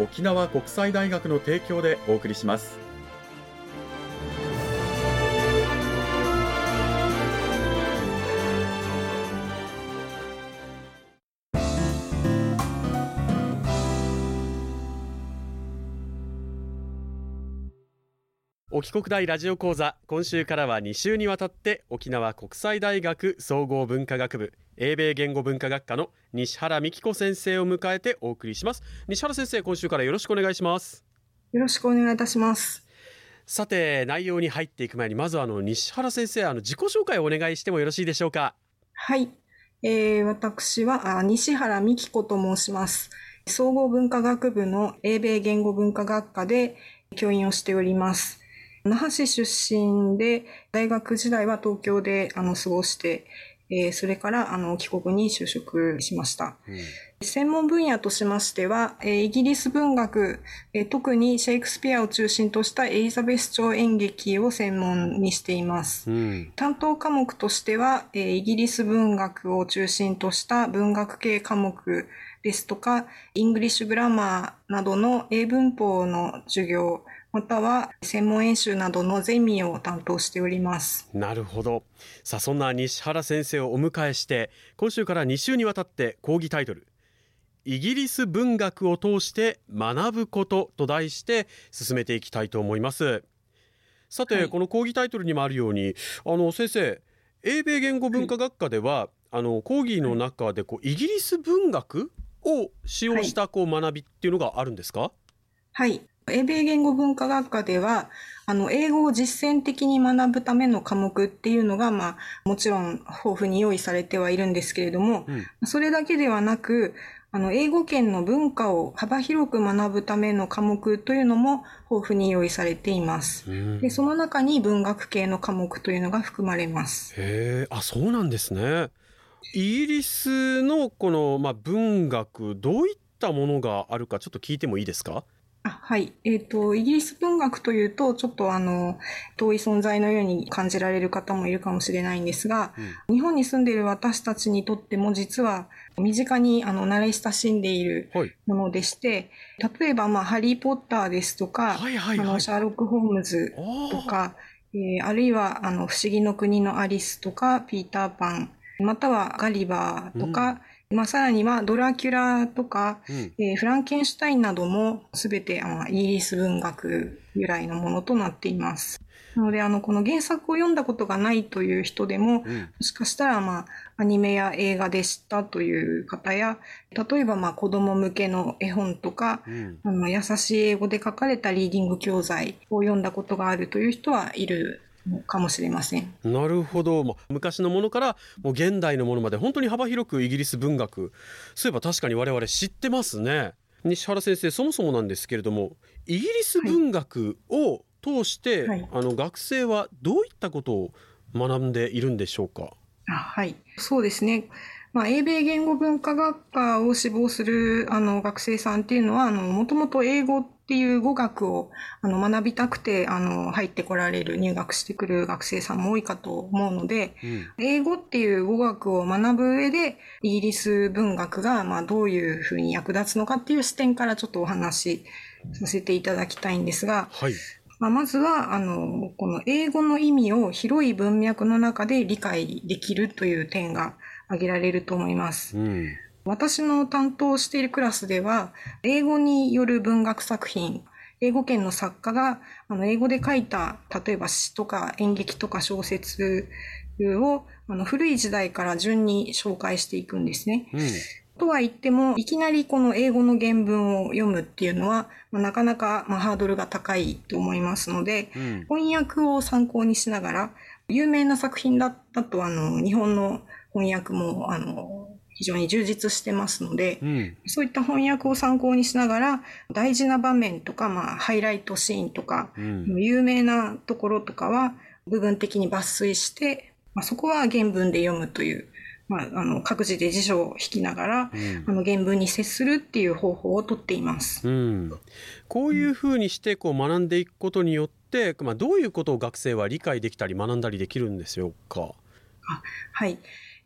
沖縄国際大学の提供でお送りします。沖国大ラジオ講座今週からは2週にわたって沖縄国際大学総合文化学部英米言語文化学科の西原美希子先生を迎えてお送りします。西原先生今週からよろしくお願いします。よろしくお願いいたします。さて内容に入っていく前にまずあの西原先生あの自己紹介をお願いしてもよろしいでしょうか？はい、えー、私はあ西原美希子と申します。総合文化学部の英米言語文化学科で教員をしております。那覇市出身で、大学時代は東京であの過ごして、えー、それからあの帰国に就職しました。うん、専門分野としましては、えー、イギリス文学、えー、特にシェイクスピアを中心としたエリザベス朝演劇を専門にしています。うん、担当科目としては、えー、イギリス文学を中心とした文学系科目ですとか、 English grammar などの英文法の授業、または専門演習などのゼミを担当しております。なるほど。さあそんな西原先生をお迎えして今週から2週にわたって講義タイトルイギリス文学を通して学ぶことと題して進めていきたいと思います。さて、はい、この講義タイトルにもあるようにあの先生英米言語文化学科では、はい、あの講義の中でこうイギリス文学を使用したこう学びっていうのがあるんですか？はい英米言語文化学科では、あの、英語を実践的に学ぶための科目っていうのが、まあ、もちろん豊富に用意されてはいるんですけれども、うん、それだけではなく、あの、英語圏の文化を幅広く学ぶための科目というのも豊富に用意されています。で、その中に文学系の科目というのが含まれます。へえ、あ、そうなんですね。イギリスのこの、まあ、文学、どういったものがあるかちょっと聞いてもいいですか？あはい。えっ、ー、と、イギリス文学というと、ちょっとあの、遠い存在のように感じられる方もいるかもしれないんですが、うん、日本に住んでいる私たちにとっても実は、身近にあの慣れ親しんでいるものでして、はい、例えば、まあ、ハリー・ポッターですとか、はいはいはい、あのシャーロック・ホームズとか、えー、あるいは、あの、不思議の国のアリスとか、ピーター・パン、またはガリバーとか、うんまあ、さらにはドラキュラとか、うん、えー、フランケンシュタインなどもすべてあのイギリス文学由来のものとなっています。なので、あの、この原作を読んだことがないという人でも、うん、もしかしたら、まあ、アニメや映画で知ったという方や、例えば、まあ、子供向けの絵本とか、うん、あの優しい英語で書かれたリーディング教材を読んだことがあるという人はいるかもしれません。なるほど、まあ、昔のものからもう現代のものまで本当に幅広くイギリス文学。そういえば確かに我々知ってますね。西原先生そもそもなんですけれどもイギリス文学を通して、はい、あの学生はどういったことを学んでいるんでしょうか？はい。そうですね。まあ、英米言語文化学科を志望するあの学生さんっていうのは、あの、もともと英語っていう語学をあの学びたくてあの入ってこられる入学してくる学生さんも多いかと思うので、うん、英語っていう語学を学ぶ上でイギリス文学がまあどういうふうに役立つのかっていう視点からちょっとお話しさせていただきたいんですが、はい。まあ、まずは、あの、この英語の意味を広い文脈の中で理解できるという点が挙げられると思います。うん私の担当しているクラスでは、英語による文学作品、英語圏の作家が、あの、英語で書いた、例えば詩とか演劇とか小説を、あの、古い時代から順に紹介していくんですね。うんとは言っても、いきなりこの英語の原文を読むっていうのは、まあ、なかなか、まあ、ハードルが高いと思いますので、うん、翻訳を参考にしながら、有名な作品だったと、あの、日本の翻訳も、あの、非常に充実してますので、うん、そういった翻訳を参考にしながら、大事な場面とか、まあ、ハイライトシーンとか、うん、有名なところとかは、部分的に抜粋して、まあ、そこは原文で読むという、まあ、あの、各自で辞書を引きながら、うん、あの、原文に接するっていう方法をとっています。うん。こういうふうにして、こう、学んでいくことによって、まあ、どういうことを学生は理解できたり学んだりできるんでしょうか？あはい。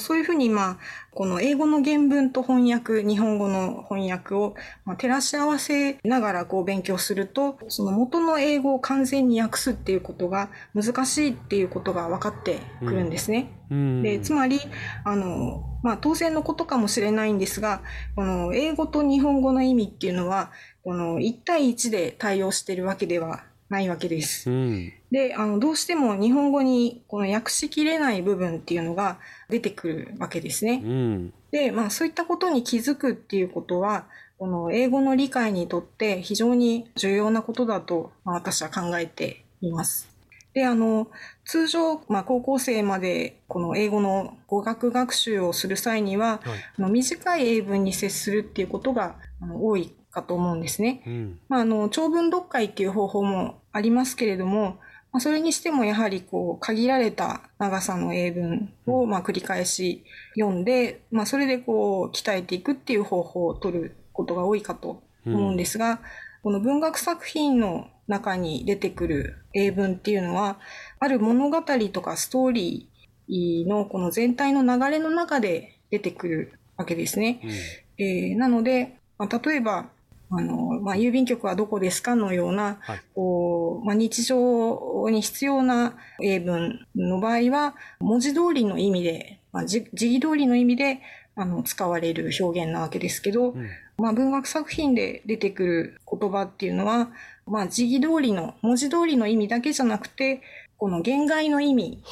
そういうふうに、まあ、この英語の原文と翻訳、日本語の翻訳を、まあ、照らし合わせながらこう勉強すると、その元の英語を完全に訳すっていうことが難しいっていうことが分かってくるんですね。うん、でつまり、あの、まあ、当然のことかもしれないんですが、この英語と日本語の意味っていうのは、この1対1で対応しているわけではないわけです。うん、で、あの、どうしても日本語にこの訳しきれない部分っていうのが出てくるわけですね。うん、で、まあそういったことに気づくっていうことは、この英語の理解にとって非常に重要なことだと、まあ、私は考えています。で、あの、通常、まあ、高校生までこの英語の語学学習をする際には、はい、あの短い英文に接するっていうことがあの多いかと思うんですね。うん、まあ、あの、長文読解っていう方法もありますけれども、まあ、それにしてもやはりこう、限られた長さの英文をまあ繰り返し読んで、まあ、それでこう、鍛えていくっていう方法を取ることが多いかと思うんですが、うん、この文学作品の中に出てくる英文っていうのは、ある物語とかストーリーのこの全体の流れの中で出てくるわけですね。うん、えー、なので、まあ、例えば、あの、まあ、郵便局はどこですかのような、はい、こう、まあ、日常に必要な英文の場合は、文字通りの意味で、まあ、字義通りの意味で、あの、使われる表現なわけですけど、うん、まあ、文学作品で出てくる言葉っていうのは、まあ、字義通りの、文字通りの意味だけじゃなくて、この言外の意味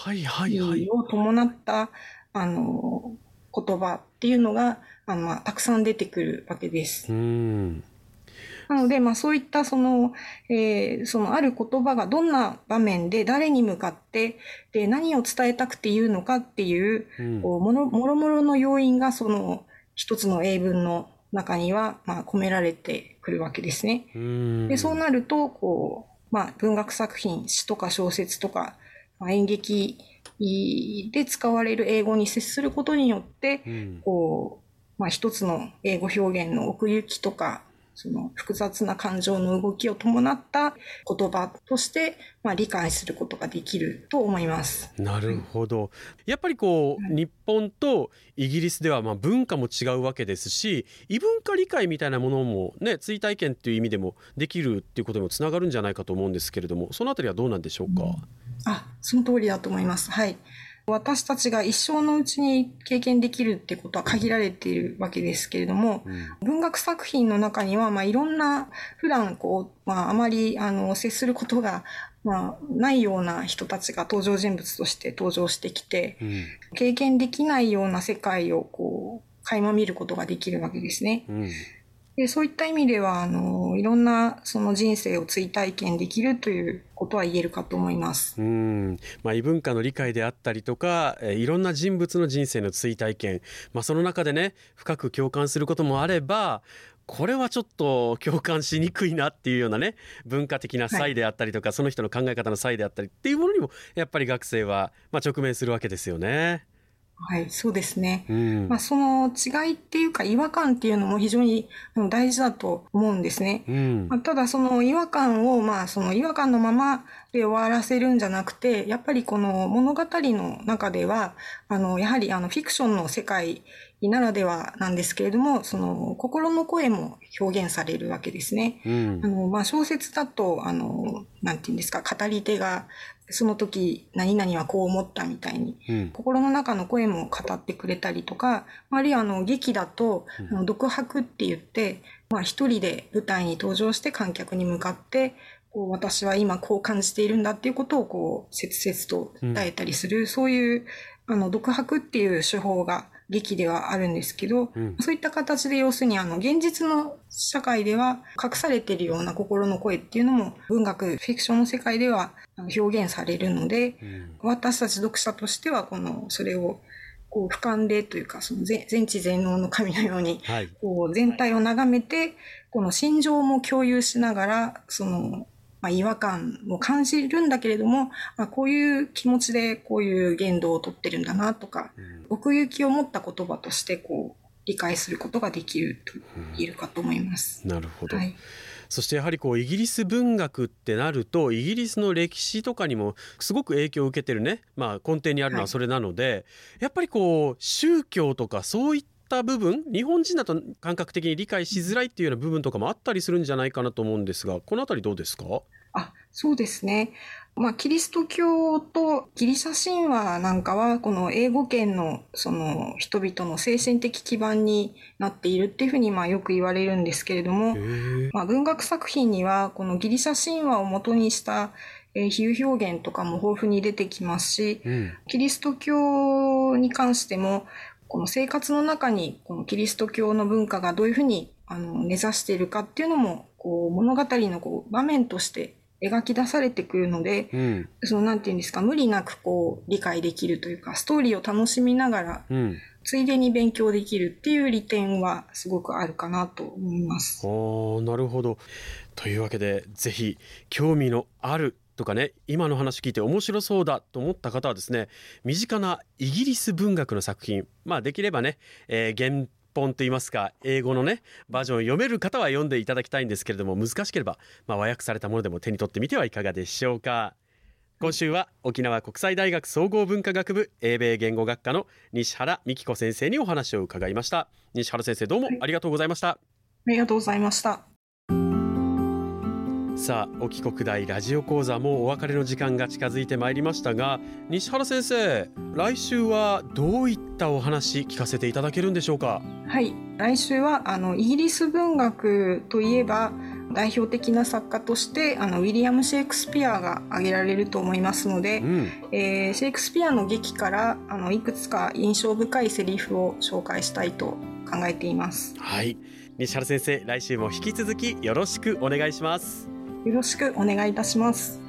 を伴った、あの、言葉っていうのが、あの、まあ、たくさん出てくるわけです。うんなので、まあそういったその、えー、そのある言葉がどんな場面で誰に向かって、で、何を伝えたくて言うのかっていう、うん、こうもの、もろもろの要因がその一つの英文の中には、まあ込められてくるわけですね。で、そうなると、こう、まあ文学作品、詩とか小説とか、まあ、演劇で使われる英語に接することによって、うん、こう、まあ一つの英語表現の奥行きとか、その複雑な感情の動きを伴った言葉として、まあ、理解することができると思います。なるほど。やっぱりこう、日本とイギリスではまあ文化も違うわけですし、異文化理解みたいなものもね、追体験っていう意味でもできるっていうことにもつながるんじゃないかと思うんですけれども、そのあたりはどうなんでしょうか？うん、あ、その通りだと思います。はい。私たちが一生のうちに経験できるってことは限られているわけですけれども、うん、文学作品の中には、まあ、いろんな、普段こう、まあ、あまり、あの、接することが、まあ、ないような人たちが登場人物として登場してきて、うん、経験できないような世界を、こう、垣間見ることができるわけですね。うんでそういった意味では、あの、いろんなその人生を追体験できるということは言えるかと思います。うん。まあ、異文化の理解であったりとか、えいろんな人物の人生の追体験。まあ、その中でね、深く共感することもあれば、これはちょっと共感しにくいなっていうようなね、文化的な差異であったりとか、はい、その人の考え方の差異であったりっていうものにも、やっぱり学生は、まあ、直面するわけですよね。はい、そうですね。うん、まあ、その違いっていうか違和感っていうのも非常に大事だと思うんですね。うん、まあ、ただその違和感を、まあその違和感のままで終わらせるんじゃなくて、やっぱりこの物語の中では、あの、やはりあのフィクションの世界ならではなんですけれども、その心の声も表現されるわけですね。うん、あの、まあ、小説だと、あの、なんていうんですか、語り手がその時何々はこう思ったみたいに、うん、心の中の声も語ってくれたりとか、あるいはあの劇だと、あの独白って言って、まあ一人で舞台に登場して観客に向かって、こう私は今こう感じているんだっていうことをこう切々と伝えたりする、うん、そういうあの独白っていう手法が劇ではあるんですけど、うん、そういった形で要するにあの現実の社会では隠されているような心の声っていうのも文学、フィクションの世界では表現されるので、うん、私たち読者としてはこのそれをこう俯瞰でというかその全知全能の神のように、こう全体を眺めてこの心情も共有しながらそのまあ、違和感を感じるんだけれども、まあ、こういう気持ちでこういう言動をとってるんだなとか、うん、奥行きを持った言葉としてこう理解することができると言えるかと思います。うん、なるほど、はい。そしてやはりこうイギリス文学ってなるとイギリスの歴史とかにもすごく影響を受けてるね、まあ、根底にあるのはそれなので、はい、やっぱりこう宗教とかそういった部分日本人だと感覚的に理解しづらいっていうような部分とかもあったりするんじゃないかなと思うんですがこの辺りどうですか？あそうですね。まあ、キリスト教とギリシャ神話なんかは、この英語圏のその人々の精神的基盤になっているっていうふうにまあよく言われるんですけれども、まあ、文学作品にはこのギリシャ神話を元にした比喩表現とかも豊富に出てきますし、うん、キリスト教に関しても、この生活の中にこのキリスト教の文化がどういうふうにあの根ざしているかっていうのもこう物語のこう場面として描き出されてくるので、うん、そのなんていうんですか無理なくこう理解できるというかストーリーを楽しみながら、うん、ついでに勉強できるっていう利点はすごくあるかなと思います。あなるほど。というわけでぜひ興味のあるとかね今の話聞いて面白そうだと思った方はですね身近なイギリス文学の作品まあできればね、えー、原本といいますか英語のねバージョンを読める方は読んでいただきたいんですけれども難しければ、まあ、和訳されたものでも手に取ってみてはいかがでしょうか。今週は沖縄国際大学総合文化学部英米言語学科の西原美希子先生にお話を伺いました。西原先生どうもありがとうございました、はい、ありがとうございました。さあ沖国大ラジオ講座もお別れの時間が近づいてまいりましたが西原先生来週はどういったお話聞かせていただけるんでしょうか？はい来週はあのイギリス文学といえば代表的な作家としてあのウィリアム・シェイクスピアが挙げられると思いますので、うん、えー、シェイクスピアの劇からあのいくつか印象深いセリフを紹介したいと考えています。はい。西原先生来週も引き続きよろしくお願いしますよろしくお願いいたします。